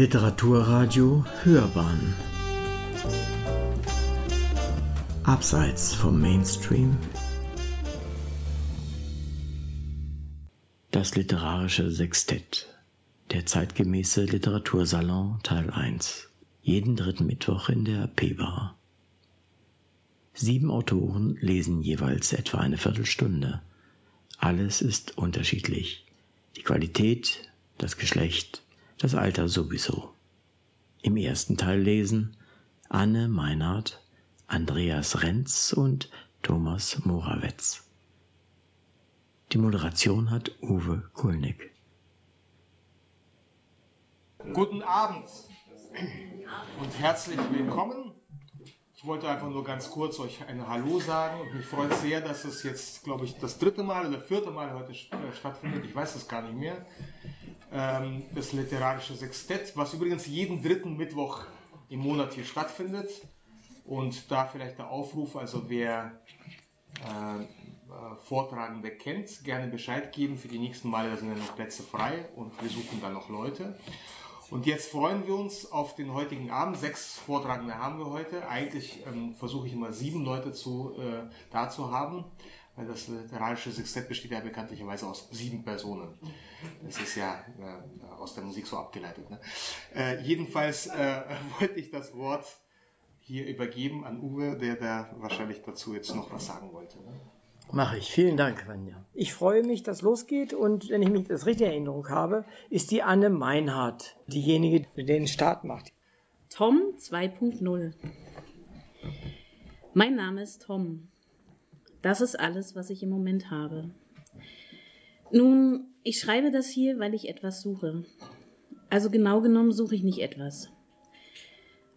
Literaturradio Hörbahn. Abseits vom Mainstream. Das literarische Sextett. Der zeitgemäße Literatursalon Teil 1 Jeden dritten Mittwoch in der P-Bar. Sieben Autoren lesen jeweils etwa eine Viertelstunde. Alles ist unterschiedlich. Die Qualität, das Geschlecht, das Alter sowieso. Im ersten Teil lesen Anne Meinhardt, Andreas Renz und Thomas Morawetz. Die Moderation hat Uwe Kulnig. Guten Abend und herzlich willkommen ich wollte einfach nur ganz kurz euch ein Hallo sagen und mich freut sehr, dass es jetzt, glaube ich, das dritte Mal oder vierte Mal heute äh, stattfindet. Ich weiß es gar nicht mehr. Ähm, das literarische Sextett, was übrigens jeden dritten Mittwoch im Monat hier stattfindet. Und da vielleicht der Aufruf, also wer äh, äh, Vortragende kennt, gerne Bescheid geben für die nächsten Male. Da sind ja noch Plätze frei und wir suchen dann noch Leute. Und jetzt freuen wir uns auf den heutigen Abend. Sechs Vortragende haben wir heute. Eigentlich ähm, versuche ich immer sieben Leute zu, äh, da zu haben, weil das literarische Sextett besteht ja bekanntlicherweise aus sieben Personen. Das ist ja äh, aus der Musik so abgeleitet. Ne? Äh, jedenfalls äh, wollte ich das Wort hier übergeben an Uwe, der da wahrscheinlich dazu jetzt noch was sagen wollte. Ne? Mache ich. Vielen Dank, Vanja. Ich freue mich, dass losgeht und wenn ich mich das richtig in Erinnerung habe, ist die Anne Meinhardt diejenige, die den Start macht. Tom 2.0. Mein Name ist Tom. Das ist alles, was ich im Moment habe. Nun, ich schreibe das hier, weil ich etwas suche. Also genau genommen suche ich nicht etwas.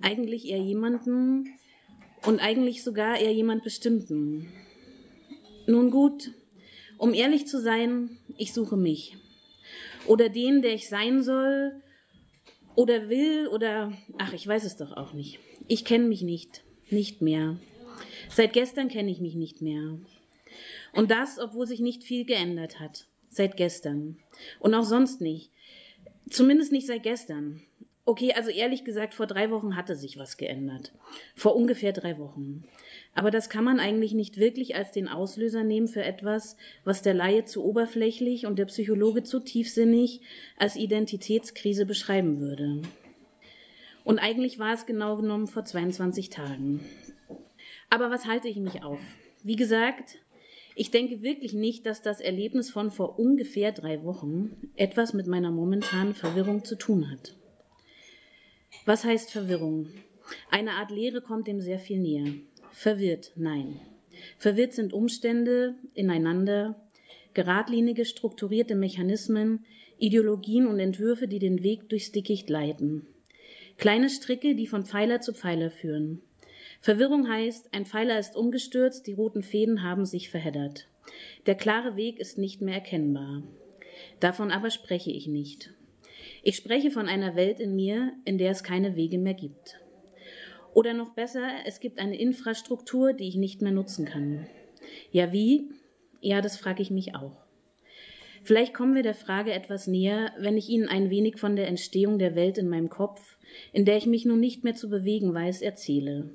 Eigentlich eher jemanden und eigentlich sogar eher jemand Bestimmten. Nun gut, um ehrlich zu sein, ich suche mich. Oder den, der ich sein soll oder will oder ach, ich weiß es doch auch nicht. Ich kenne mich nicht, nicht mehr. Seit gestern kenne ich mich nicht mehr. Und das, obwohl sich nicht viel geändert hat. Seit gestern. Und auch sonst nicht. Zumindest nicht seit gestern. Okay, also ehrlich gesagt, vor drei Wochen hatte sich was geändert. Vor ungefähr drei Wochen. Aber das kann man eigentlich nicht wirklich als den Auslöser nehmen für etwas, was der Laie zu oberflächlich und der Psychologe zu tiefsinnig als Identitätskrise beschreiben würde. Und eigentlich war es genau genommen vor 22 Tagen. Aber was halte ich mich auf? Wie gesagt, ich denke wirklich nicht, dass das Erlebnis von vor ungefähr drei Wochen etwas mit meiner momentanen Verwirrung zu tun hat. Was heißt Verwirrung? Eine Art Lehre kommt dem sehr viel näher. Verwirrt, nein. Verwirrt sind Umstände ineinander, geradlinige, strukturierte Mechanismen, Ideologien und Entwürfe, die den Weg durchs Dickicht leiten. Kleine Stricke, die von Pfeiler zu Pfeiler führen. Verwirrung heißt, ein Pfeiler ist umgestürzt, die roten Fäden haben sich verheddert. Der klare Weg ist nicht mehr erkennbar. Davon aber spreche ich nicht. Ich spreche von einer Welt in mir, in der es keine Wege mehr gibt. Oder noch besser, es gibt eine Infrastruktur, die ich nicht mehr nutzen kann. Ja, wie? Ja, das frage ich mich auch. Vielleicht kommen wir der Frage etwas näher, wenn ich Ihnen ein wenig von der Entstehung der Welt in meinem Kopf, in der ich mich nun nicht mehr zu bewegen weiß, erzähle.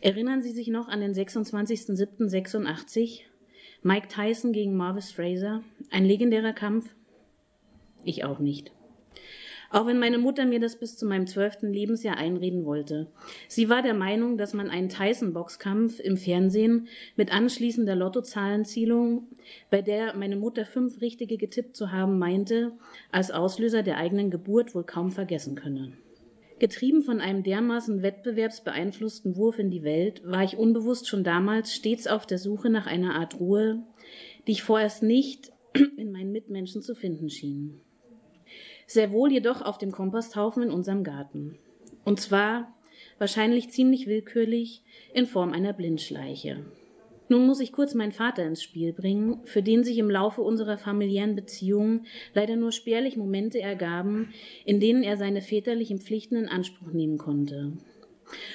Erinnern Sie sich noch an den 26.07.86? Mike Tyson gegen Marvis Fraser? Ein legendärer Kampf? Ich auch nicht. Auch wenn meine Mutter mir das bis zu meinem zwölften Lebensjahr einreden wollte. Sie war der Meinung, dass man einen Tyson-Boxkampf im Fernsehen mit anschließender Lottozahlenzielung, bei der meine Mutter fünf richtige getippt zu haben meinte, als Auslöser der eigenen Geburt wohl kaum vergessen könne. Getrieben von einem dermaßen wettbewerbsbeeinflussten Wurf in die Welt, war ich unbewusst schon damals stets auf der Suche nach einer Art Ruhe, die ich vorerst nicht in meinen Mitmenschen zu finden schien sehr wohl jedoch auf dem Komposthaufen in unserem Garten. Und zwar wahrscheinlich ziemlich willkürlich in Form einer Blindschleiche. Nun muss ich kurz meinen Vater ins Spiel bringen, für den sich im Laufe unserer familiären Beziehungen leider nur spärlich Momente ergaben, in denen er seine väterlichen Pflichten in Anspruch nehmen konnte.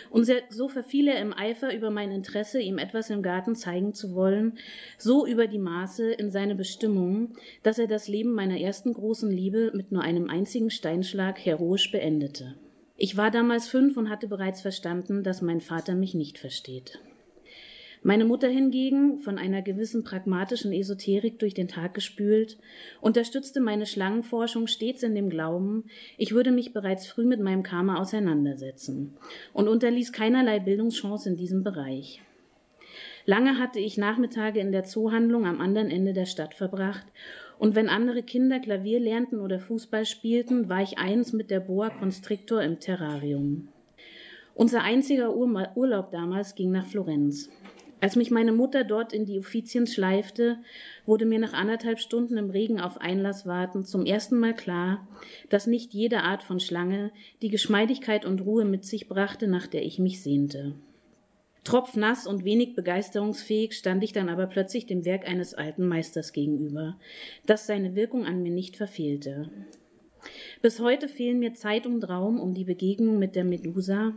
Und so verfiel er im Eifer über mein Interesse, ihm etwas im Garten zeigen zu wollen, so über die Maße in seine Bestimmung, dass er das Leben meiner ersten großen Liebe mit nur einem einzigen Steinschlag heroisch beendete. Ich war damals fünf und hatte bereits verstanden, dass mein Vater mich nicht versteht. Meine Mutter hingegen, von einer gewissen pragmatischen Esoterik durch den Tag gespült, unterstützte meine Schlangenforschung stets in dem Glauben, ich würde mich bereits früh mit meinem Karma auseinandersetzen und unterließ keinerlei Bildungschance in diesem Bereich. Lange hatte ich Nachmittage in der Zoohandlung am anderen Ende der Stadt verbracht, und wenn andere Kinder Klavier lernten oder Fußball spielten, war ich eins mit der Boa Constrictor im Terrarium. Unser einziger Urlaub damals ging nach Florenz. Als mich meine Mutter dort in die Offizien schleifte, wurde mir nach anderthalb Stunden im Regen auf Einlass warten zum ersten Mal klar, dass nicht jede Art von Schlange die Geschmeidigkeit und Ruhe mit sich brachte, nach der ich mich sehnte. Tropfnass und wenig begeisterungsfähig stand ich dann aber plötzlich dem Werk eines alten Meisters gegenüber, das seine Wirkung an mir nicht verfehlte. Bis heute fehlen mir Zeit und Raum um die Begegnung mit der Medusa,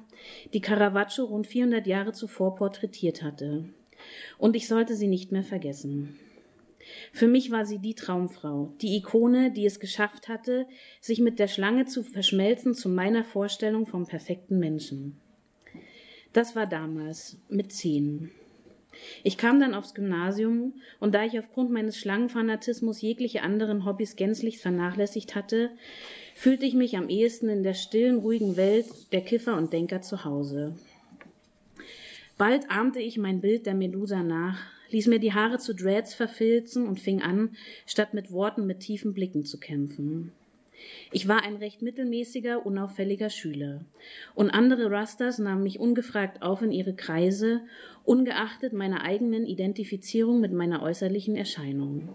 die Caravaggio rund 400 Jahre zuvor porträtiert hatte. Und ich sollte sie nicht mehr vergessen. Für mich war sie die Traumfrau, die Ikone, die es geschafft hatte, sich mit der Schlange zu verschmelzen zu meiner Vorstellung vom perfekten Menschen. Das war damals, mit zehn. Ich kam dann aufs Gymnasium und da ich aufgrund meines Schlangenfanatismus jegliche anderen Hobbys gänzlich vernachlässigt hatte, fühlte ich mich am ehesten in der stillen, ruhigen Welt der Kiffer und Denker zu Hause. Bald ahmte ich mein Bild der Medusa nach, ließ mir die Haare zu Dreads verfilzen und fing an, statt mit Worten mit tiefen Blicken zu kämpfen. Ich war ein recht mittelmäßiger, unauffälliger Schüler. Und andere Rastas nahmen mich ungefragt auf in ihre Kreise, ungeachtet meiner eigenen Identifizierung mit meiner äußerlichen Erscheinung.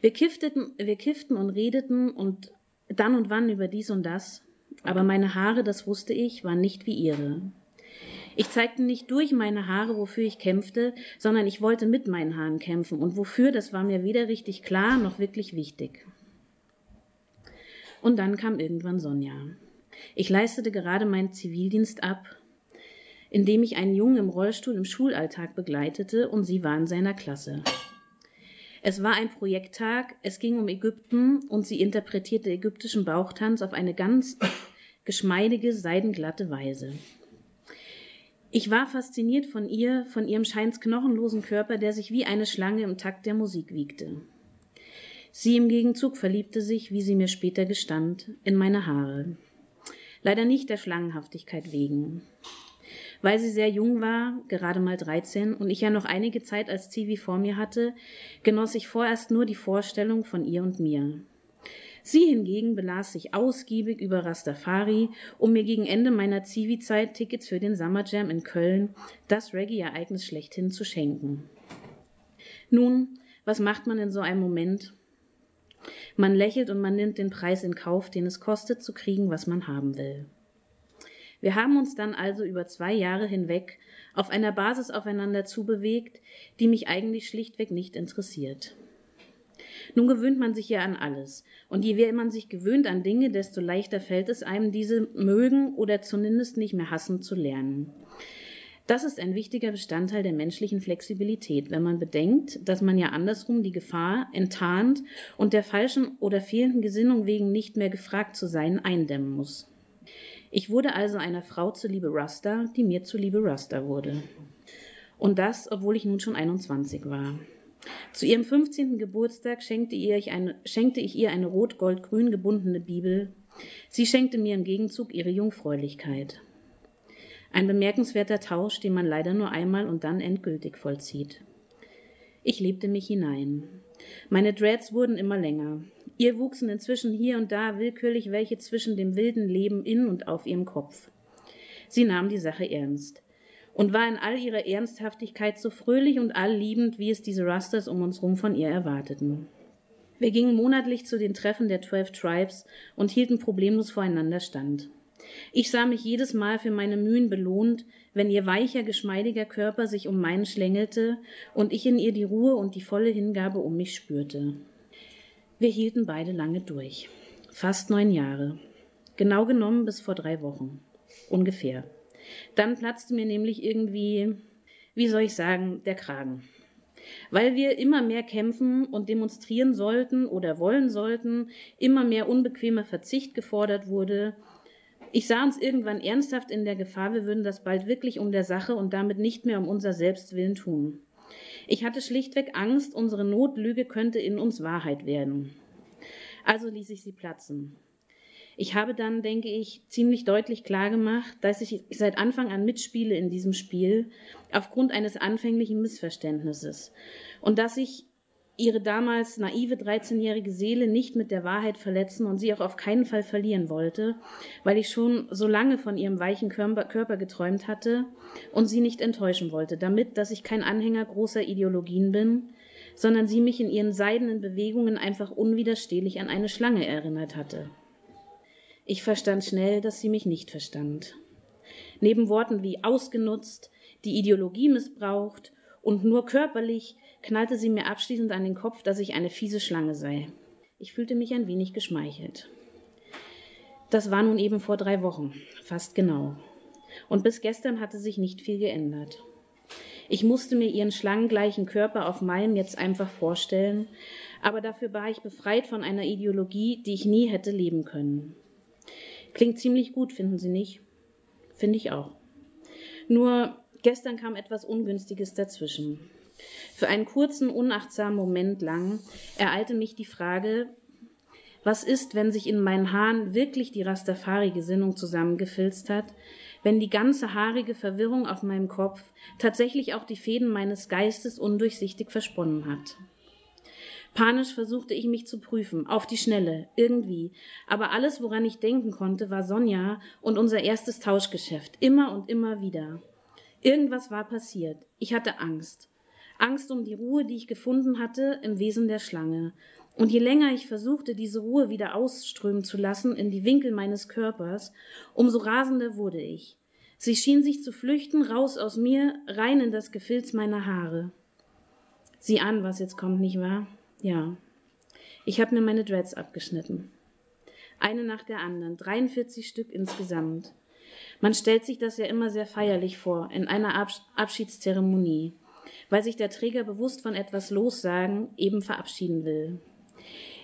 Wir, kifften und redeten und dann und wann über dies und das, aber meine Haare, das wusste ich, waren nicht wie ihre. Ich zeigte nicht durch meine Haare, wofür ich kämpfte, sondern ich wollte mit meinen Haaren kämpfen, und wofür, das war mir weder richtig klar noch wirklich wichtig. Und dann kam irgendwann Sonja. Ich leistete gerade meinen Zivildienst ab, indem ich einen Jungen im Rollstuhl im Schulalltag begleitete und sie war in seiner Klasse. Es war ein Projekttag, es ging um Ägypten und sie interpretierte ägyptischen Bauchtanz auf eine ganz geschmeidige, seidenglatte Weise. Ich war fasziniert von ihr, von ihrem scheins knochenlosen Körper, der sich wie eine Schlange im Takt der Musik wiegte. Sie im Gegenzug verliebte sich, wie sie mir später gestand, in meine Haare. Leider nicht der Schlangenhaftigkeit wegen. Weil sie sehr jung war, gerade mal 13, und ich ja noch einige Zeit als Zivi vor mir hatte, genoss ich vorerst nur die Vorstellung von ihr und mir. Sie hingegen belas sich ausgiebig über Rastafari, um mir gegen Ende meiner Zivi-Zeit Tickets für den Summer Jam in Köln, das Reggae-Ereignis schlechthin, zu schenken. Nun, was macht man in so einem Moment? Man lächelt und man nimmt den Preis in Kauf, den es kostet, zu kriegen, was man haben will. Wir haben uns dann also über zwei Jahre hinweg auf einer Basis aufeinander zubewegt, die mich eigentlich schlichtweg nicht interessiert. Nun gewöhnt man sich ja an alles, und je mehr man sich gewöhnt an Dinge, desto leichter fällt es einem, diese mögen oder zumindest nicht mehr hassen zu lernen. Das ist ein wichtiger Bestandteil der menschlichen Flexibilität, wenn man bedenkt, dass man ja andersrum die Gefahr enttarnt und der falschen oder fehlenden Gesinnung wegen nicht mehr gefragt zu sein eindämmen muss. Ich wurde also einer Frau zuliebe Rasta, die mir zuliebe Rasta wurde. Und das, obwohl ich nun schon 21 war. Zu ihrem 15. Geburtstag schenkte, ich eine, schenkte ich ihr eine rot-gold-grün gebundene Bibel. Sie schenkte mir im Gegenzug ihre Jungfräulichkeit. Ein bemerkenswerter Tausch, den man leider nur einmal und dann endgültig vollzieht. Ich lebte mich hinein. Meine Dreads wurden immer länger. Ihr wuchsen inzwischen hier und da willkürlich welche zwischen dem wilden Leben in und auf ihrem Kopf. Sie nahm die Sache ernst und war in all ihrer Ernsthaftigkeit so fröhlich und allliebend, wie es diese Rusters um uns rum von ihr erwarteten. Wir gingen monatlich zu den Treffen der Twelve Tribes und hielten problemlos voreinander stand. Ich sah mich jedes Mal für meine Mühen belohnt, wenn ihr weicher, geschmeidiger Körper sich um meinen schlängelte und ich in ihr die Ruhe und die volle Hingabe um mich spürte. Wir hielten beide lange durch. Fast neun Jahre. Genau genommen bis vor drei Wochen. Ungefähr. Dann platzte mir nämlich irgendwie, wie soll ich sagen, der Kragen. Weil wir immer mehr kämpfen und demonstrieren sollten oder wollen sollten, immer mehr unbequemer Verzicht gefordert wurde. Ich sah uns irgendwann ernsthaft in der Gefahr, wir würden das bald wirklich um der Sache und damit nicht mehr um unser Selbstwillen tun. Ich hatte schlichtweg Angst, unsere Notlüge könnte in uns Wahrheit werden. Also ließ ich sie platzen. Ich habe dann, denke ich, ziemlich deutlich klargemacht, dass ich seit Anfang an mitspiele in diesem Spiel aufgrund eines anfänglichen Missverständnisses und dass ich ihre damals naive 13-jährige Seele nicht mit der Wahrheit verletzen und sie auch auf keinen Fall verlieren wollte, weil ich schon so lange von ihrem weichen Körper geträumt hatte und sie nicht enttäuschen wollte, damit, dass ich kein Anhänger großer Ideologien bin, sondern sie mich in ihren seidenen Bewegungen einfach unwiderstehlich an eine Schlange erinnert hatte. Ich verstand schnell, dass sie mich nicht verstand. Neben Worten wie ausgenutzt, die Ideologie missbraucht und nur körperlich knallte sie mir abschließend an den Kopf, dass ich eine fiese Schlange sei. Ich fühlte mich ein wenig geschmeichelt. Das war nun eben vor drei Wochen, fast genau. Und bis gestern hatte sich nicht viel geändert. Ich musste mir ihren schlangengleichen Körper auf meinem jetzt einfach vorstellen, aber dafür war ich befreit von einer Ideologie, die ich nie hätte leben können. Klingt ziemlich gut, finden Sie nicht? Finde ich auch. Nur gestern kam etwas Ungünstiges dazwischen. Für einen kurzen, unachtsamen Moment lang ereilte mich die Frage, was ist, wenn sich in meinen Haaren wirklich die Rastafari-Gesinnung zusammengefilzt hat, wenn die ganze haarige Verwirrung auf meinem Kopf tatsächlich auch die Fäden meines Geistes undurchsichtig versponnen hat? Panisch versuchte ich mich zu prüfen, auf die Schnelle, irgendwie. Aber alles, woran ich denken konnte, war Sonja und unser erstes Tauschgeschäft, immer und immer wieder. Irgendwas war passiert. Ich hatte Angst. Angst um die Ruhe, die ich gefunden hatte im Wesen der Schlange. Und je länger ich versuchte, diese Ruhe wieder ausströmen zu lassen in die Winkel meines Körpers, umso rasender wurde ich. Sie schien sich zu flüchten, raus aus mir, rein in das Gefilz meiner Haare. Sieh an, was jetzt kommt, nicht wahr? Ja. Ich habe mir meine Dreads abgeschnitten. Eine nach der anderen, 43 Stück insgesamt. Man stellt sich das ja immer sehr feierlich vor, in einer Abschiedszeremonie, weil sich der Träger bewusst von etwas lossagen, eben verabschieden will.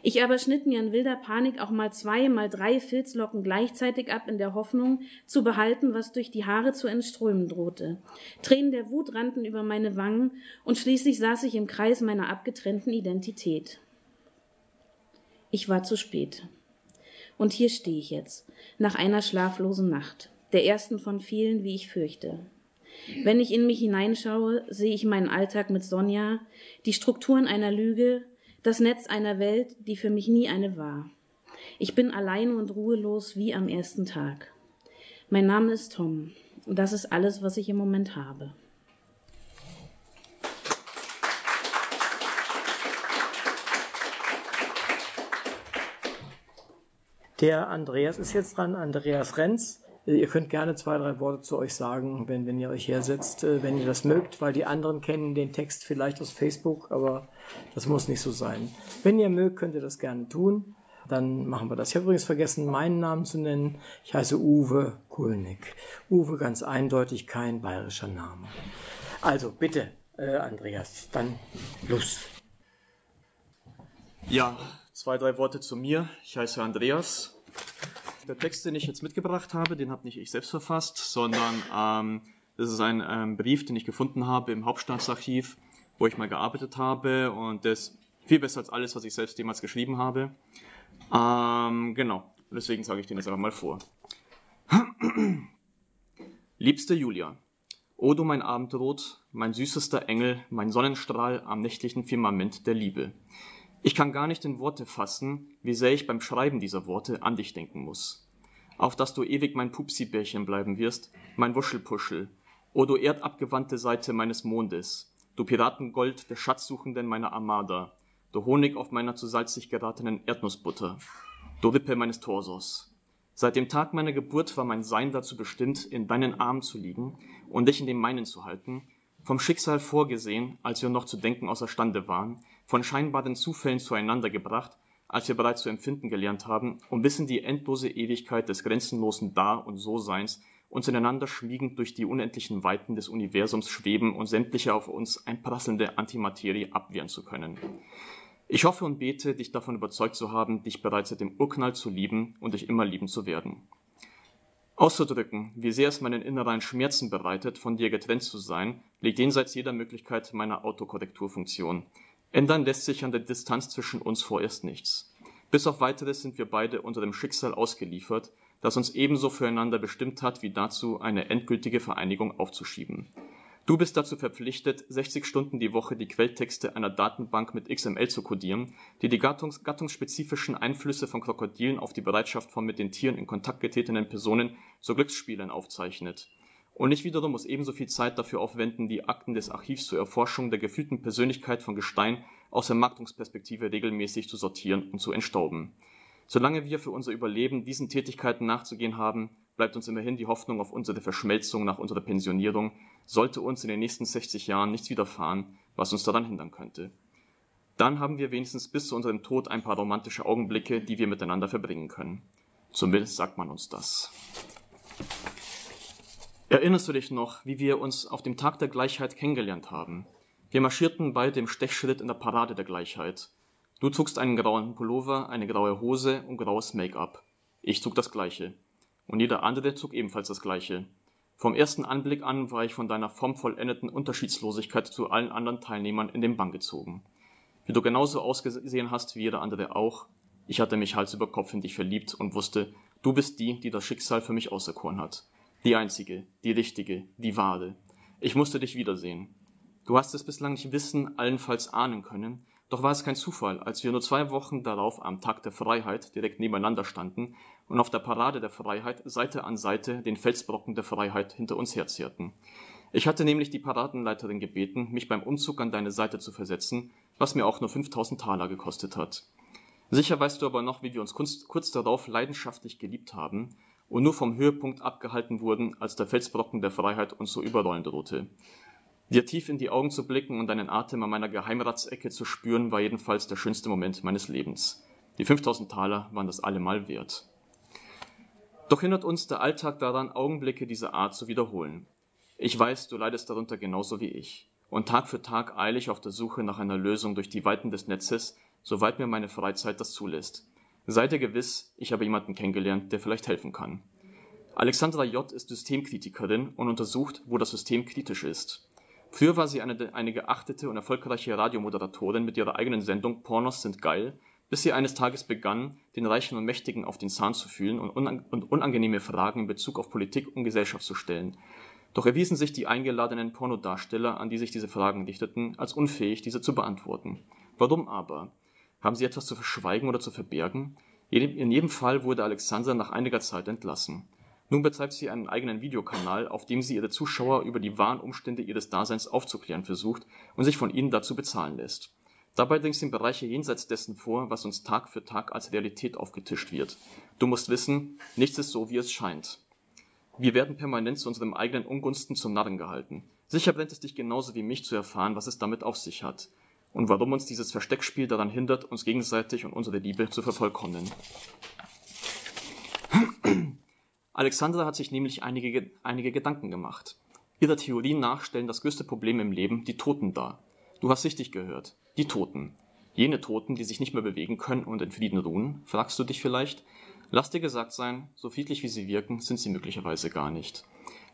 Ich aber schnitt mir in wilder Panik auch mal zwei, mal drei Filzlocken gleichzeitig ab, in der Hoffnung, zu behalten, was durch die Haare zu entströmen drohte. Tränen der Wut rannten über meine Wangen, und schließlich saß ich im Kreis meiner abgetrennten Identität. Ich war zu spät. Und hier stehe ich jetzt, nach einer schlaflosen Nacht, der ersten von vielen, wie ich fürchte. Wenn ich in mich hineinschaue, sehe ich meinen Alltag mit Sonja, die Strukturen einer Lüge, das Netz einer Welt, die für mich nie eine war. Ich bin allein und ruhelos wie am ersten Tag. Mein Name ist Tom und das ist alles, was ich im Moment habe. Der Andreas ist jetzt dran, Andreas Renz. Ihr könnt gerne zwei, drei Worte zu euch sagen, wenn, wenn ihr euch hersetzt, äh, wenn ihr das mögt, weil die anderen kennen den Text vielleicht aus Facebook, aber das muss nicht so sein. Wenn ihr mögt, könnt ihr das gerne tun. Dann machen wir das. Ich habe übrigens vergessen, meinen Namen zu nennen. Ich heiße Uwe Kulnig. Uwe ganz eindeutig kein bayerischer Name. Also bitte, äh, Andreas, dann los. Ja, zwei, drei Worte zu mir. Ich heiße Andreas, der Text, den ich jetzt mitgebracht habe, den habe nicht ich selbst verfasst, sondern ähm, das ist ein ähm, Brief, den ich gefunden habe im Hauptstaatsarchiv, wo ich mal gearbeitet habe und das viel besser als alles, was ich selbst jemals geschrieben habe. Ähm, genau, deswegen sage ich den jetzt einfach mal vor. Liebste Julia, O du mein Abendrot, mein süßester Engel, mein Sonnenstrahl am nächtlichen Firmament der Liebe. Ich kann gar nicht in Worte fassen, wie sehr ich beim Schreiben dieser Worte an dich denken muss. Auf dass du ewig mein Pupsi-Bärchen bleiben wirst, mein Wuschelpuschel, o du erdabgewandte Seite meines Mondes, du Piratengold der Schatzsuchenden meiner Armada, du Honig auf meiner zu salzig geratenen Erdnussbutter, du Wippe meines Torsos. Seit dem Tag meiner Geburt war mein Sein dazu bestimmt, in deinen Armen zu liegen und dich in den meinen zu halten, vom Schicksal vorgesehen, als wir noch zu denken außerstande waren, von scheinbaren Zufällen zueinander gebracht, als wir bereits zu empfinden gelernt haben, und bis in die endlose Ewigkeit des grenzenlosen Da- und So-Seins uns ineinander schmiegend durch die unendlichen Weiten des Universums schweben und sämtliche auf uns einprasselnde Antimaterie abwehren zu können. Ich hoffe und bete, dich davon überzeugt zu haben, dich bereits seit dem Urknall zu lieben und dich immer lieben zu werden. Auszudrücken, wie sehr es meinen inneren Schmerzen bereitet, von dir getrennt zu sein, liegt jenseits jeder Möglichkeit meiner Autokorrekturfunktion. Ändern lässt sich an der Distanz zwischen uns vorerst nichts. Bis auf weiteres sind wir beide unter dem Schicksal ausgeliefert, das uns ebenso füreinander bestimmt hat, wie dazu eine endgültige Vereinigung aufzuschieben. Du bist dazu verpflichtet, 60 Stunden die Woche die Quelltexte einer Datenbank mit XML zu codieren, die die gattungs gattungsspezifischen Einflüsse von Krokodilen auf die Bereitschaft von mit den Tieren in Kontakt getretenen Personen zu Glücksspielen aufzeichnet. Und ich wiederum muss ebenso viel Zeit dafür aufwenden, die Akten des Archivs zur Erforschung der gefühlten Persönlichkeit von Gestein aus Vermarktungsperspektive regelmäßig zu sortieren und zu entstauben. Solange wir für unser Überleben diesen Tätigkeiten nachzugehen haben, bleibt uns immerhin die Hoffnung auf unsere Verschmelzung nach unserer Pensionierung, sollte uns in den nächsten 60 Jahren nichts widerfahren, was uns daran hindern könnte. Dann haben wir wenigstens bis zu unserem Tod ein paar romantische Augenblicke, die wir miteinander verbringen können. Zumindest sagt man uns das. Erinnerst du dich noch, wie wir uns auf dem Tag der Gleichheit kennengelernt haben? Wir marschierten beide im Stechschritt in der Parade der Gleichheit. Du trugst einen grauen Pullover, eine graue Hose und graues Make-up. Ich trug das gleiche. Und jeder andere trug ebenfalls das gleiche. Vom ersten Anblick an war ich von deiner formvollendeten Unterschiedslosigkeit zu allen anderen Teilnehmern in den Bann gezogen. Wie du genauso ausgesehen hast wie jeder andere auch, ich hatte mich Hals über Kopf in dich verliebt und wusste, du bist die, die das Schicksal für mich auserkoren hat. Die einzige, die richtige, die wahre. Ich musste dich wiedersehen. Du hast es bislang nicht wissen, allenfalls ahnen können, doch war es kein Zufall, als wir nur zwei Wochen darauf am Tag der Freiheit direkt nebeneinander standen und auf der Parade der Freiheit Seite an Seite den Felsbrocken der Freiheit hinter uns herzehrten. Ich hatte nämlich die Paradenleiterin gebeten, mich beim Umzug an deine Seite zu versetzen, was mir auch nur 5000 Taler gekostet hat. Sicher weißt du aber noch, wie wir uns kurz, kurz darauf leidenschaftlich geliebt haben und nur vom Höhepunkt abgehalten wurden, als der Felsbrocken der Freiheit uns so überrollen drohte. Dir tief in die Augen zu blicken und deinen Atem an meiner Geheimratsecke zu spüren, war jedenfalls der schönste Moment meines Lebens. Die 5000 Taler waren das allemal wert. Doch hindert uns der Alltag daran, Augenblicke dieser Art zu wiederholen. Ich weiß, du leidest darunter genauso wie ich. Und Tag für Tag eile ich auf der Suche nach einer Lösung durch die Weiten des Netzes, soweit mir meine Freizeit das zulässt. Sei dir gewiss, ich habe jemanden kennengelernt, der vielleicht helfen kann. Alexandra J. ist Systemkritikerin und untersucht, wo das System kritisch ist. Früher war sie eine, eine geachtete und erfolgreiche Radiomoderatorin mit ihrer eigenen Sendung Pornos sind geil, bis sie eines Tages begann, den Reichen und Mächtigen auf den Zahn zu fühlen und, unang und unangenehme Fragen in Bezug auf Politik und Gesellschaft zu stellen. Doch erwiesen sich die eingeladenen Pornodarsteller, an die sich diese Fragen richteten, als unfähig, diese zu beantworten. Warum aber? Haben sie etwas zu verschweigen oder zu verbergen? In jedem Fall wurde Alexandra nach einiger Zeit entlassen. Nun betreibt sie einen eigenen Videokanal, auf dem sie ihre Zuschauer über die wahren Umstände ihres Daseins aufzuklären versucht und sich von ihnen dazu bezahlen lässt. Dabei dringt sie in Bereiche jenseits dessen vor, was uns Tag für Tag als Realität aufgetischt wird. Du musst wissen, nichts ist so, wie es scheint. Wir werden permanent zu unserem eigenen Ungunsten zum Narren gehalten. Sicher brennt es dich genauso wie mich zu erfahren, was es damit auf sich hat und warum uns dieses Versteckspiel daran hindert, uns gegenseitig und unsere Liebe zu vervollkommnen. Alexandra hat sich nämlich einige, einige Gedanken gemacht. Ihrer Theorie nach stellen das größte Problem im Leben die Toten dar. Du hast richtig gehört. Die Toten. Jene Toten, die sich nicht mehr bewegen können und in Frieden ruhen, fragst du dich vielleicht? Lass dir gesagt sein, so friedlich wie sie wirken, sind sie möglicherweise gar nicht.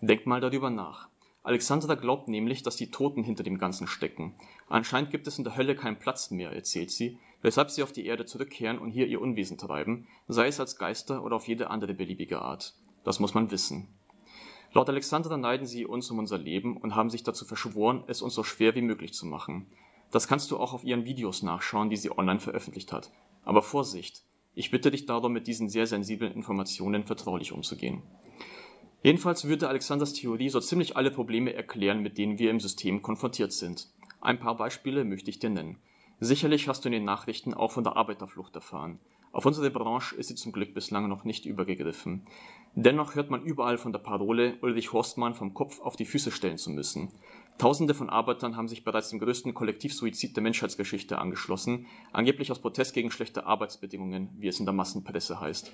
Denk mal darüber nach. Alexandra glaubt nämlich, dass die Toten hinter dem Ganzen stecken. Anscheinend gibt es in der Hölle keinen Platz mehr, erzählt sie, weshalb sie auf die Erde zurückkehren und hier ihr Unwesen treiben, sei es als Geister oder auf jede andere beliebige Art. Das muss man wissen. Laut Alexandra neiden sie uns um unser Leben und haben sich dazu verschworen, es uns so schwer wie möglich zu machen. Das kannst du auch auf ihren Videos nachschauen, die sie online veröffentlicht hat. Aber Vorsicht! Ich bitte dich darum, mit diesen sehr sensiblen Informationen vertraulich umzugehen. Jedenfalls würde Alexanders Theorie so ziemlich alle Probleme erklären, mit denen wir im System konfrontiert sind. Ein paar Beispiele möchte ich dir nennen. Sicherlich hast du in den Nachrichten auch von der Arbeiterflucht erfahren. Auf unsere Branche ist sie zum Glück bislang noch nicht übergegriffen. Dennoch hört man überall von der Parole, Ulrich Horstmann vom Kopf auf die Füße stellen zu müssen. Tausende von Arbeitern haben sich bereits dem größten Kollektivsuizid der Menschheitsgeschichte angeschlossen, angeblich aus Protest gegen schlechte Arbeitsbedingungen, wie es in der Massenpresse heißt.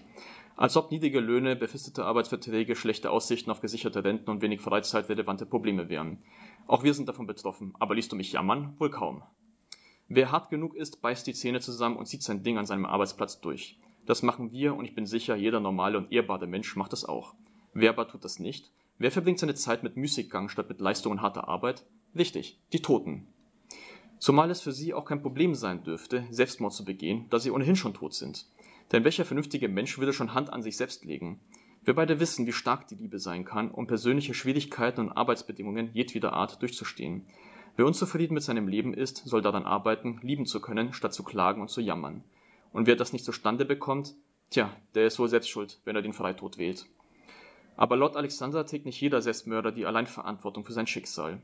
Als ob niedrige Löhne, befristete Arbeitsverträge, schlechte Aussichten auf gesicherte Renten und wenig Freizeit relevante Probleme wären. Auch wir sind davon betroffen, aber liest du mich jammern? Wohl kaum. Wer hart genug ist, beißt die Zähne zusammen und zieht sein Ding an seinem Arbeitsplatz durch. Das machen wir und ich bin sicher, jeder normale und ehrbare Mensch macht das auch. Wer aber tut das nicht? Wer verbringt seine Zeit mit Müßiggang statt mit Leistung und harter Arbeit? Richtig, die Toten. Zumal es für sie auch kein Problem sein dürfte, Selbstmord zu begehen, da sie ohnehin schon tot sind. Denn welcher vernünftige Mensch würde schon Hand an sich selbst legen? Wir beide wissen, wie stark die Liebe sein kann, um persönliche Schwierigkeiten und Arbeitsbedingungen jedweder Art durchzustehen. Wer unzufrieden mit seinem Leben ist, soll daran arbeiten, lieben zu können, statt zu klagen und zu jammern. Und wer das nicht zustande bekommt, tja, der ist wohl selbst schuld, wenn er den Freitod wählt. Aber laut Alexander trägt nicht jeder Selbstmörder die Alleinverantwortung für sein Schicksal.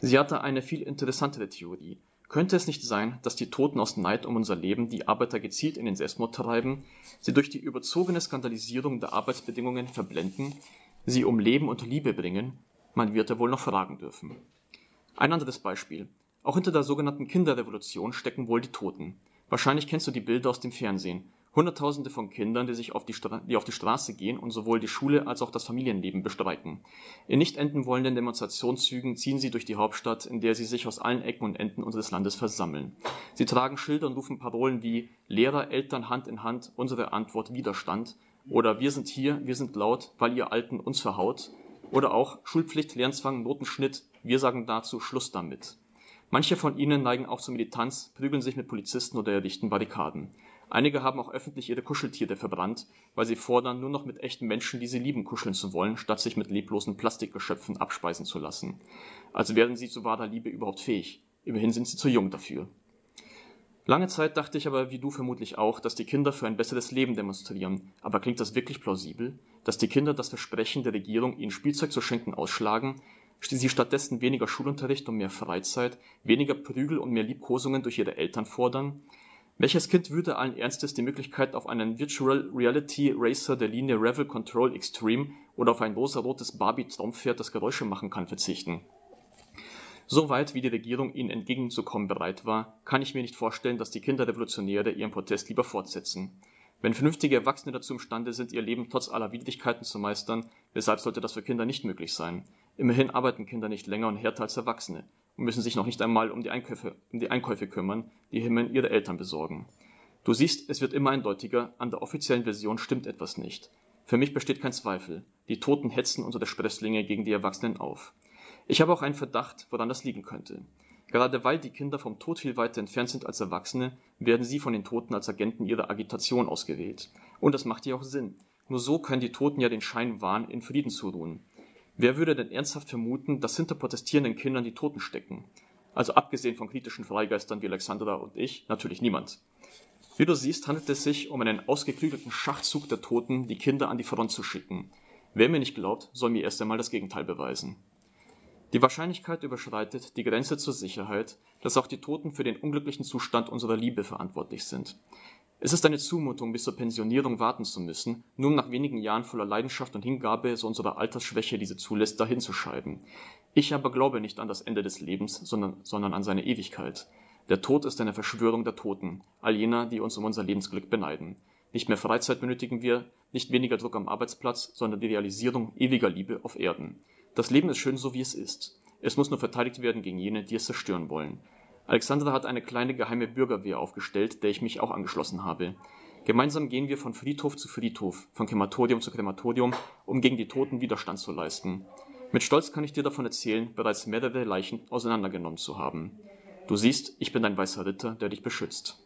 Sie hatte eine viel interessantere Theorie. Könnte es nicht sein, dass die Toten aus Neid um unser Leben die Arbeiter gezielt in den Selbstmord treiben, sie durch die überzogene Skandalisierung der Arbeitsbedingungen verblenden, sie um Leben und Liebe bringen? Man wird ja wohl noch fragen dürfen. Ein anderes Beispiel. Auch hinter der sogenannten Kinderrevolution stecken wohl die Toten. Wahrscheinlich kennst du die Bilder aus dem Fernsehen. Hunderttausende von Kindern, die, sich auf die, die auf die Straße gehen und sowohl die Schule als auch das Familienleben bestreiten. In nicht enden wollenden Demonstrationszügen ziehen sie durch die Hauptstadt, in der sie sich aus allen Ecken und Enden unseres Landes versammeln. Sie tragen Schilder und rufen Parolen wie Lehrer, Eltern Hand in Hand, unsere Antwort Widerstand oder Wir sind hier, wir sind laut, weil ihr Alten uns verhaut oder auch Schulpflicht, Lernzwang, Notenschnitt, wir sagen dazu Schluss damit. Manche von ihnen neigen auch zur Militanz, prügeln sich mit Polizisten oder errichten Barrikaden. Einige haben auch öffentlich ihre Kuscheltiere verbrannt, weil sie fordern, nur noch mit echten Menschen, die sie lieben, kuscheln zu wollen, statt sich mit leblosen Plastikgeschöpfen abspeisen zu lassen. Also wären sie zu wahrer Liebe überhaupt fähig. Immerhin sind sie zu jung dafür. Lange Zeit dachte ich aber, wie du vermutlich auch, dass die Kinder für ein besseres Leben demonstrieren. Aber klingt das wirklich plausibel? Dass die Kinder das Versprechen der Regierung, ihnen Spielzeug zu schenken, ausschlagen, sie stattdessen weniger Schulunterricht und mehr Freizeit, weniger Prügel und mehr Liebkosungen durch ihre Eltern fordern? Welches Kind würde allen Ernstes die Möglichkeit auf einen Virtual Reality Racer der Linie Revel Control Extreme oder auf ein rosarotes Barbie-Traumpferd, das Geräusche machen kann, verzichten? Soweit wie die Regierung ihnen entgegenzukommen bereit war, kann ich mir nicht vorstellen, dass die Kinderrevolutionäre ihren Protest lieber fortsetzen. Wenn vernünftige Erwachsene dazu imstande sind, ihr Leben trotz aller Widrigkeiten zu meistern, weshalb sollte das für Kinder nicht möglich sein? Immerhin arbeiten Kinder nicht länger und härter als Erwachsene und müssen sich noch nicht einmal um die Einkäufe, um die Einkäufe kümmern, die Himmel ihre Eltern besorgen. Du siehst, es wird immer eindeutiger, an der offiziellen Version stimmt etwas nicht. Für mich besteht kein Zweifel. Die Toten hetzen unsere Sprösslinge gegen die Erwachsenen auf. Ich habe auch einen Verdacht, woran das liegen könnte. Gerade weil die Kinder vom Tod viel weiter entfernt sind als Erwachsene, werden sie von den Toten als Agenten ihrer Agitation ausgewählt. Und das macht ja auch Sinn. Nur so können die Toten ja den Schein wahren, in Frieden zu ruhen. Wer würde denn ernsthaft vermuten, dass hinter protestierenden Kindern die Toten stecken? Also abgesehen von kritischen Freigeistern wie Alexandra und ich, natürlich niemand. Wie du siehst, handelt es sich um einen ausgeklügelten Schachzug der Toten, die Kinder an die Front zu schicken. Wer mir nicht glaubt, soll mir erst einmal das Gegenteil beweisen. Die Wahrscheinlichkeit überschreitet die Grenze zur Sicherheit, dass auch die Toten für den unglücklichen Zustand unserer Liebe verantwortlich sind. Es ist eine Zumutung, bis zur Pensionierung warten zu müssen, nur um nach wenigen Jahren voller Leidenschaft und Hingabe, so unserer Altersschwäche diese zulässt, dahinzuscheiden. Ich aber glaube nicht an das Ende des Lebens, sondern, sondern an seine Ewigkeit. Der Tod ist eine Verschwörung der Toten, all jener, die uns um unser Lebensglück beneiden. Nicht mehr Freizeit benötigen wir, nicht weniger Druck am Arbeitsplatz, sondern die Realisierung ewiger Liebe auf Erden. Das Leben ist schön so, wie es ist. Es muss nur verteidigt werden gegen jene, die es zerstören wollen. Alexandra hat eine kleine geheime Bürgerwehr aufgestellt, der ich mich auch angeschlossen habe. Gemeinsam gehen wir von Friedhof zu Friedhof, von Krematorium zu Krematorium, um gegen die Toten Widerstand zu leisten. Mit Stolz kann ich dir davon erzählen, bereits mehrere Leichen auseinandergenommen zu haben. Du siehst, ich bin dein weißer Ritter, der dich beschützt.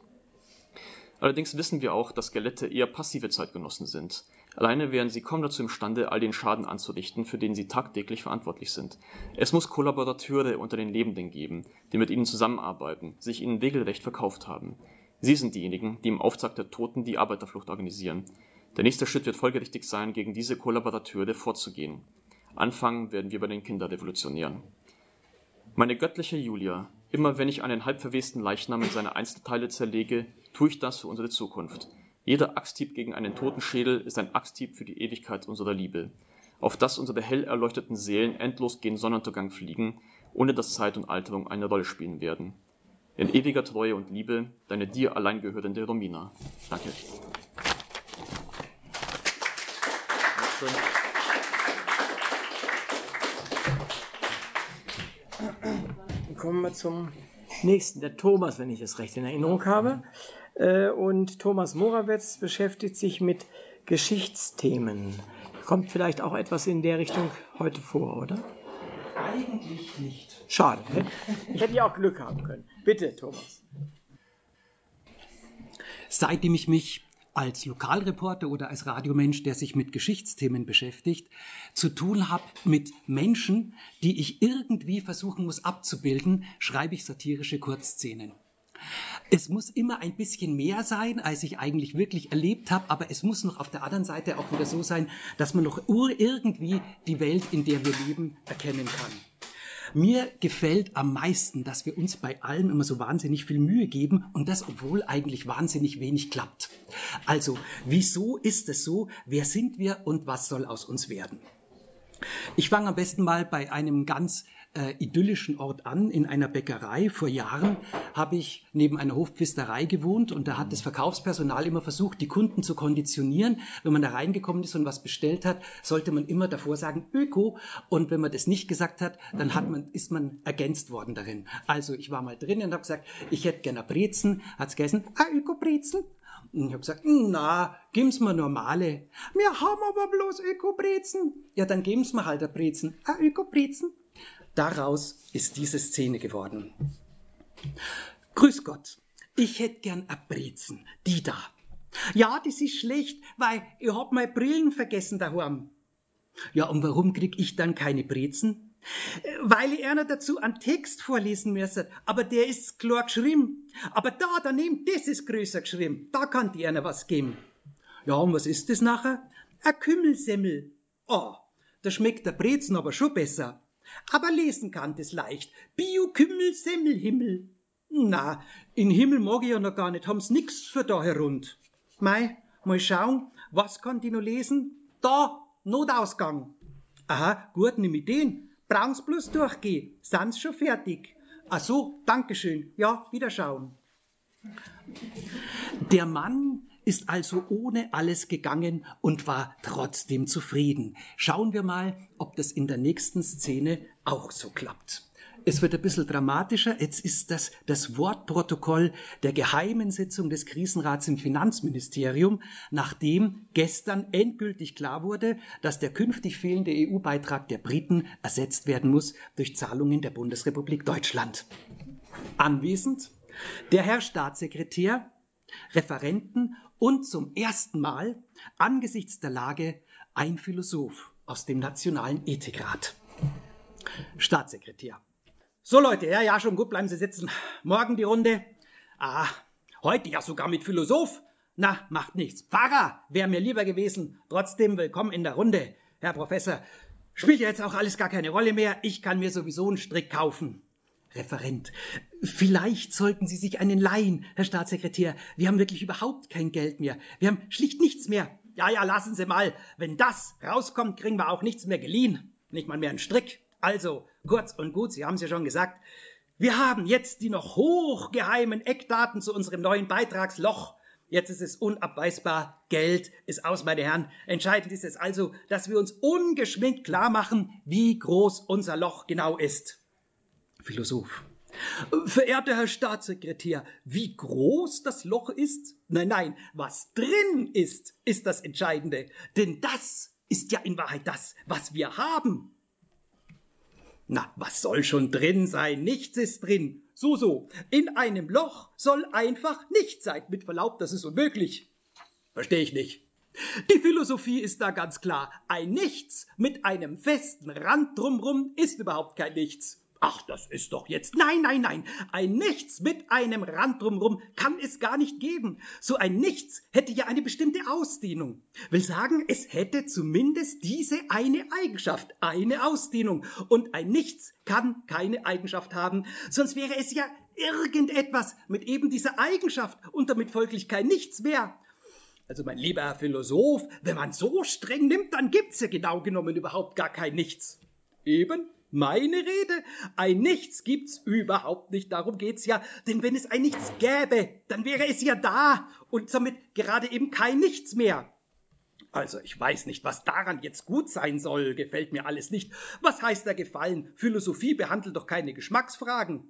Allerdings wissen wir auch, dass Skelette eher passive Zeitgenossen sind. Alleine wären sie kaum dazu imstande, all den Schaden anzurichten, für den sie tagtäglich verantwortlich sind. Es muss Kollaborateure unter den Lebenden geben, die mit ihnen zusammenarbeiten, sich ihnen regelrecht verkauft haben. Sie sind diejenigen, die im Auftrag der Toten die Arbeiterflucht organisieren. Der nächste Schritt wird folgerichtig sein, gegen diese Kollaborateure vorzugehen. Anfangen werden wir bei den Kinderrevolutionären. Meine göttliche Julia, immer wenn ich einen halbverwesten Leichnam in seine Einzelteile zerlege, tue ich das für unsere Zukunft. Jeder Axthieb gegen einen Totenschädel ist ein Axthieb für die Ewigkeit unserer Liebe, auf dass unsere hell erleuchteten Seelen endlos gen Sonnenuntergang fliegen, ohne dass Zeit und Alterung eine Rolle spielen werden. In ewiger Treue und Liebe, deine dir allein gehörende Romina. Danke. Dann kommen wir zum nächsten, der Thomas, wenn ich es recht in Erinnerung habe. Äh, und Thomas Morawetz beschäftigt sich mit Geschichtsthemen. Kommt vielleicht auch etwas in der Richtung heute vor, oder? Eigentlich nicht. Schade. Ich hätte ja auch Glück haben können. Bitte, Thomas. Seitdem ich mich als Lokalreporter oder als Radiomensch, der sich mit Geschichtsthemen beschäftigt, zu tun habe mit Menschen, die ich irgendwie versuchen muss abzubilden, schreibe ich satirische Kurzszenen. Es muss immer ein bisschen mehr sein, als ich eigentlich wirklich erlebt habe, aber es muss noch auf der anderen Seite auch wieder so sein, dass man noch irgendwie die Welt, in der wir leben, erkennen kann. Mir gefällt am meisten, dass wir uns bei allem immer so wahnsinnig viel Mühe geben und das, obwohl eigentlich wahnsinnig wenig klappt. Also, wieso ist es so? Wer sind wir und was soll aus uns werden? Ich fange am besten mal bei einem ganz äh, idyllischen Ort an, in einer Bäckerei. Vor Jahren habe ich neben einer Hofpfisterei gewohnt und da hat das Verkaufspersonal immer versucht, die Kunden zu konditionieren. Wenn man da reingekommen ist und was bestellt hat, sollte man immer davor sagen Öko und wenn man das nicht gesagt hat, dann hat man, ist man ergänzt worden darin. Also ich war mal drin und habe gesagt, ich hätte gerne Brezen, hat's gegessen, ah, Öko-Brezen. Und ich habe gesagt, na, geben's mir normale. Wir haben aber bloß Öko-Brezen. Ja, dann geben's mir halt ein Brezen. Ah, Öko-Brezen. Daraus ist diese Szene geworden. Grüß Gott, ich hätte gern a Brezen, die da. Ja, das ist schlecht, weil ich hab meine Brillen vergessen daheim. Ja, und warum krieg ich dann keine Brezen? Weil ich einer dazu einen Text vorlesen müsste, aber der ist klar geschrieben. Aber da daneben, das ist größer geschrieben. Da kann die einer was geben. Ja, und was ist das nachher? A Kümmelsemmel. Oh, da schmeckt der Brezen aber schon besser. Aber lesen kann das leicht. Bio-Kümmel, Semmelhimmel. Na, in Himmel mag ich ja noch gar nicht, haben's nix für da herund. Mei, mal schauen, was kann die noch lesen? Da, Notausgang. Aha, gut, nimm ich den. Brauch's bloß durchgehen, sind's schon fertig. Ach so, Dankeschön. Ja, wiederschauen. Der Mann ist also ohne alles gegangen und war trotzdem zufrieden. Schauen wir mal, ob das in der nächsten Szene auch so klappt. Es wird ein bisschen dramatischer. Jetzt ist das das Wortprotokoll der geheimen Sitzung des Krisenrats im Finanzministerium, nachdem gestern endgültig klar wurde, dass der künftig fehlende EU-Beitrag der Briten ersetzt werden muss durch Zahlungen der Bundesrepublik Deutschland. Anwesend der Herr Staatssekretär, Referenten und zum ersten Mal angesichts der Lage ein Philosoph aus dem Nationalen Ethikrat. Staatssekretär. So Leute, ja, ja, schon gut, bleiben Sie sitzen. Morgen die Runde. Ah, heute ja sogar mit Philosoph. Na, macht nichts. Pfarrer wäre mir lieber gewesen. Trotzdem willkommen in der Runde. Herr Professor, spielt ja jetzt auch alles gar keine Rolle mehr. Ich kann mir sowieso einen Strick kaufen. Referent. Vielleicht sollten Sie sich einen leihen, Herr Staatssekretär. Wir haben wirklich überhaupt kein Geld mehr. Wir haben schlicht nichts mehr. Ja, ja, lassen Sie mal. Wenn das rauskommt, kriegen wir auch nichts mehr geliehen. Nicht mal mehr einen Strick. Also, kurz und gut, Sie haben es ja schon gesagt, wir haben jetzt die noch hochgeheimen Eckdaten zu unserem neuen Beitragsloch. Jetzt ist es unabweisbar, Geld ist aus, meine Herren. Entscheidend ist es also, dass wir uns ungeschminkt klar machen, wie groß unser Loch genau ist. Philosoph. Verehrter Herr Staatssekretär, wie groß das Loch ist? Nein, nein, was drin ist, ist das Entscheidende. Denn das ist ja in Wahrheit das, was wir haben. Na, was soll schon drin sein? Nichts ist drin. So, so. In einem Loch soll einfach nichts sein. Mit Verlaub, das ist unmöglich. Verstehe ich nicht. Die Philosophie ist da ganz klar. Ein Nichts mit einem festen Rand drumrum ist überhaupt kein Nichts. Ach, das ist doch jetzt. Nein, nein, nein. Ein Nichts mit einem Rand drumrum kann es gar nicht geben. So ein Nichts hätte ja eine bestimmte Ausdehnung. Will sagen, es hätte zumindest diese eine Eigenschaft, eine Ausdehnung. Und ein Nichts kann keine Eigenschaft haben, sonst wäre es ja irgendetwas mit eben dieser Eigenschaft und damit folglich kein Nichts mehr. Also mein lieber Herr Philosoph, wenn man so streng nimmt, dann gibt's ja genau genommen überhaupt gar kein Nichts. Eben, meine Rede. Ein Nichts gibt's überhaupt nicht. Darum geht's ja. Denn wenn es ein Nichts gäbe, dann wäre es ja da und damit gerade eben kein Nichts mehr. Also, ich weiß nicht, was daran jetzt gut sein soll, gefällt mir alles nicht. Was heißt da gefallen? Philosophie behandelt doch keine Geschmacksfragen.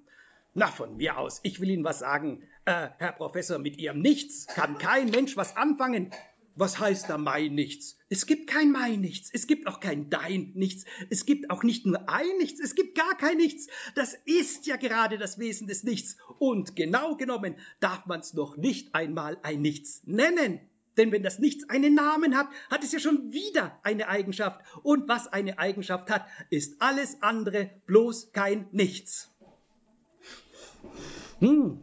Na, von mir aus, ich will Ihnen was sagen. Äh, Herr Professor, mit Ihrem Nichts kann kein Mensch was anfangen. Was heißt da mein Nichts? Es gibt kein mein Nichts, es gibt auch kein dein Nichts, es gibt auch nicht nur ein Nichts, es gibt gar kein Nichts. Das ist ja gerade das Wesen des Nichts. Und genau genommen darf man es noch nicht einmal ein Nichts nennen. Denn wenn das Nichts einen Namen hat, hat es ja schon wieder eine Eigenschaft. Und was eine Eigenschaft hat, ist alles andere bloß kein Nichts. Hm.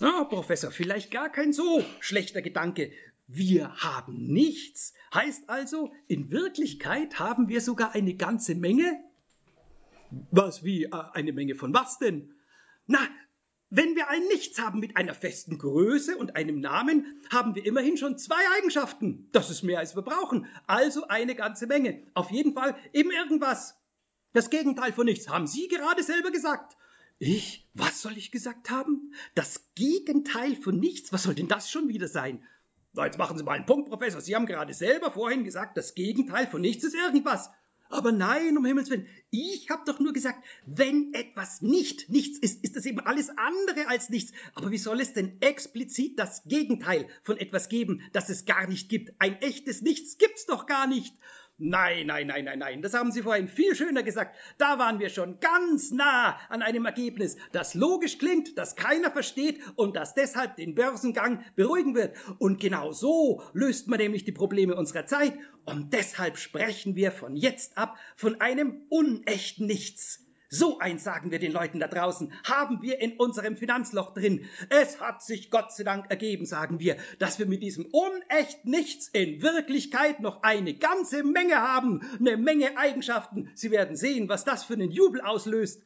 Ah, Professor, vielleicht gar kein so schlechter Gedanke. Wir haben nichts. Heißt also, in Wirklichkeit haben wir sogar eine ganze Menge? Was wie? Äh, eine Menge von was denn? Na, wenn wir ein Nichts haben mit einer festen Größe und einem Namen, haben wir immerhin schon zwei Eigenschaften. Das ist mehr, als wir brauchen. Also eine ganze Menge. Auf jeden Fall eben irgendwas. Das Gegenteil von nichts, haben Sie gerade selber gesagt. Ich? Was soll ich gesagt haben? Das Gegenteil von nichts? Was soll denn das schon wieder sein? Na, jetzt machen Sie mal einen Punkt, Professor. Sie haben gerade selber vorhin gesagt, das Gegenteil von nichts ist irgendwas. Aber nein, um Himmels Willen, ich habe doch nur gesagt, wenn etwas nicht nichts ist, ist es eben alles andere als nichts. Aber wie soll es denn explizit das Gegenteil von etwas geben, das es gar nicht gibt? Ein echtes Nichts gibt's doch gar nicht. Nein, nein, nein, nein, nein, das haben Sie vorhin viel schöner gesagt. Da waren wir schon ganz nah an einem Ergebnis, das logisch klingt, das keiner versteht und das deshalb den Börsengang beruhigen wird. Und genau so löst man nämlich die Probleme unserer Zeit. Und deshalb sprechen wir von jetzt ab von einem unechten Nichts. So eins sagen wir den Leuten da draußen, haben wir in unserem Finanzloch drin. Es hat sich Gott sei Dank ergeben, sagen wir, dass wir mit diesem unecht nichts in Wirklichkeit noch eine ganze Menge haben, eine Menge Eigenschaften. Sie werden sehen, was das für einen Jubel auslöst.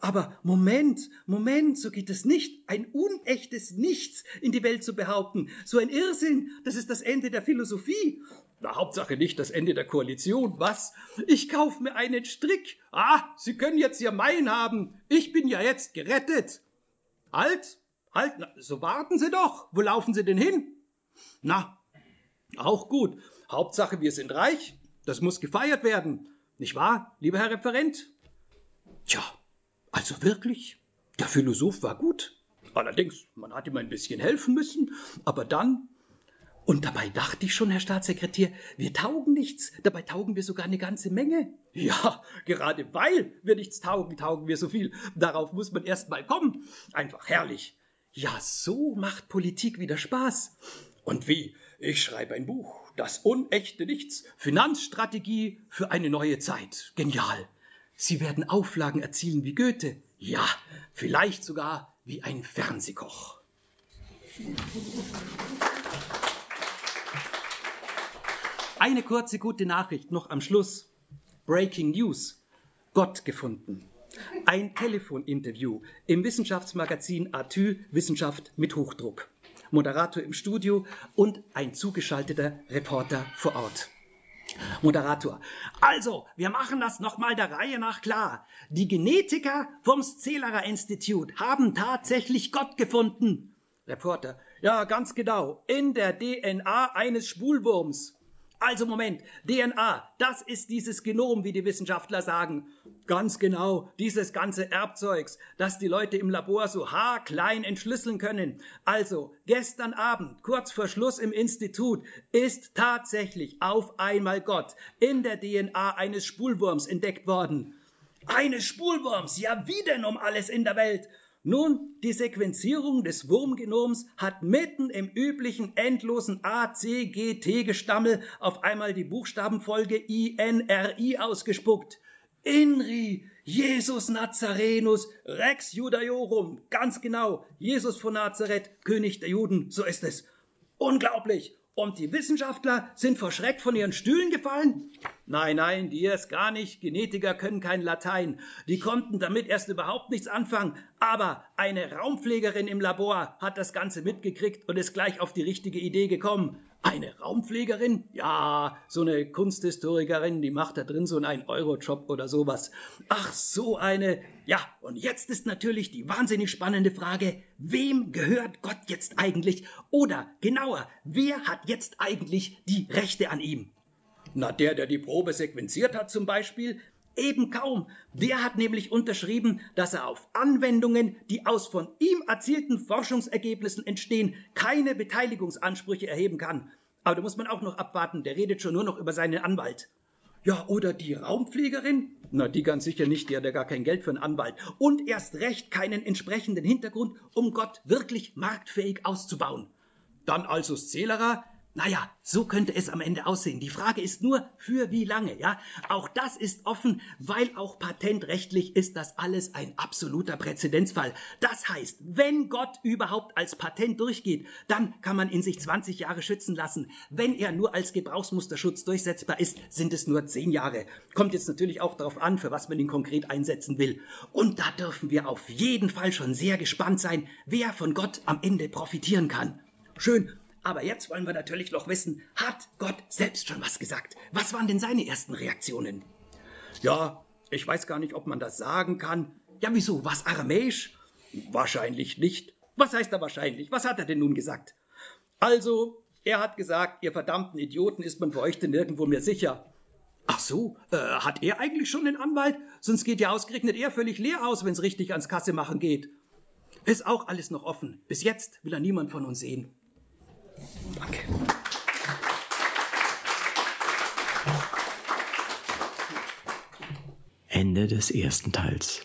Aber Moment, Moment, so geht es nicht. Ein unechtes Nichts in die Welt zu behaupten. So ein Irrsinn, das ist das Ende der Philosophie. Na, Hauptsache nicht das Ende der Koalition. Was? Ich kauf mir einen Strick. Ah, Sie können jetzt Ihr Mein haben. Ich bin ja jetzt gerettet. Halt, halt, na, so warten Sie doch. Wo laufen Sie denn hin? Na, auch gut. Hauptsache, wir sind reich. Das muss gefeiert werden. Nicht wahr, lieber Herr Referent? Tja, also wirklich, der Philosoph war gut. Allerdings, man hat ihm ein bisschen helfen müssen, aber dann. Und dabei dachte ich schon, Herr Staatssekretär, wir taugen nichts, dabei taugen wir sogar eine ganze Menge. Ja, gerade weil wir nichts taugen, taugen wir so viel. Darauf muss man erst mal kommen. Einfach herrlich. Ja, so macht Politik wieder Spaß. Und wie? Ich schreibe ein Buch, das unechte Nichts, Finanzstrategie für eine neue Zeit. Genial. Sie werden Auflagen erzielen wie Goethe. Ja, vielleicht sogar wie ein Fernsehkoch. Eine kurze gute Nachricht noch am Schluss. Breaking News. Gott gefunden. Ein Telefoninterview im Wissenschaftsmagazin Atü Wissenschaft mit Hochdruck. Moderator im Studio und ein zugeschalteter Reporter vor Ort. Moderator. Also, wir machen das nochmal der Reihe nach klar. Die Genetiker vom Scellerer Institut haben tatsächlich Gott gefunden. Reporter. Ja, ganz genau. In der DNA eines Spulwurms. Also Moment, DNA, das ist dieses Genom, wie die Wissenschaftler sagen. Ganz genau, dieses ganze Erbzeugs, das die Leute im Labor so haarklein entschlüsseln können. Also, gestern Abend, kurz vor Schluss im Institut, ist tatsächlich auf einmal Gott in der DNA eines Spulwurms entdeckt worden. Eines Spulwurms, ja wie denn um alles in der Welt? Nun, die Sequenzierung des Wurmgenoms hat mitten im üblichen endlosen A, C, G, T-Gestammel auf einmal die Buchstabenfolge INRI ausgespuckt. Inri, Jesus Nazarenus, Rex Judaiorum, ganz genau, Jesus von Nazareth, König der Juden, so ist es. Unglaublich! Und die Wissenschaftler sind vor Schreck von ihren Stühlen gefallen? Nein, nein, die erst gar nicht. Genetiker können kein Latein. Die konnten damit erst überhaupt nichts anfangen. Aber eine Raumpflegerin im Labor hat das Ganze mitgekriegt und ist gleich auf die richtige Idee gekommen. Eine Raumpflegerin? Ja, so eine Kunsthistorikerin, die macht da drin so einen Euro-Job oder sowas. Ach, so eine. Ja, und jetzt ist natürlich die wahnsinnig spannende Frage, wem gehört Gott jetzt eigentlich? Oder genauer, wer hat jetzt eigentlich die Rechte an ihm? Na, der, der die Probe sequenziert hat zum Beispiel, eben kaum. Der hat nämlich unterschrieben, dass er auf Anwendungen, die aus von ihm erzielten Forschungsergebnissen entstehen, keine Beteiligungsansprüche erheben kann. Aber da muss man auch noch abwarten, der redet schon nur noch über seinen Anwalt. Ja, oder die Raumpflegerin? Na, die ganz sicher nicht, die hat ja gar kein Geld für einen Anwalt. Und erst recht keinen entsprechenden Hintergrund, um Gott wirklich marktfähig auszubauen. Dann also Scelera, naja, so könnte es am Ende aussehen. Die Frage ist nur, für wie lange, ja? Auch das ist offen, weil auch patentrechtlich ist das alles ein absoluter Präzedenzfall. Das heißt, wenn Gott überhaupt als Patent durchgeht, dann kann man ihn sich 20 Jahre schützen lassen. Wenn er nur als Gebrauchsmusterschutz durchsetzbar ist, sind es nur 10 Jahre. Kommt jetzt natürlich auch darauf an, für was man ihn konkret einsetzen will. Und da dürfen wir auf jeden Fall schon sehr gespannt sein, wer von Gott am Ende profitieren kann. Schön, aber jetzt wollen wir natürlich noch wissen, hat Gott selbst schon was gesagt? Was waren denn seine ersten Reaktionen? Ja, ich weiß gar nicht, ob man das sagen kann. Ja, wieso? Was aramäisch? Wahrscheinlich nicht. Was heißt da wahrscheinlich? Was hat er denn nun gesagt? Also, er hat gesagt, ihr verdammten Idioten, ist man für euch denn nirgendwo mehr sicher. Ach so, äh, hat er eigentlich schon einen Anwalt? Sonst geht ja ausgerechnet er völlig leer aus, wenn es richtig ans Kasse machen geht. Ist auch alles noch offen. Bis jetzt will er niemand von uns sehen. Danke. Ende des ersten Teils.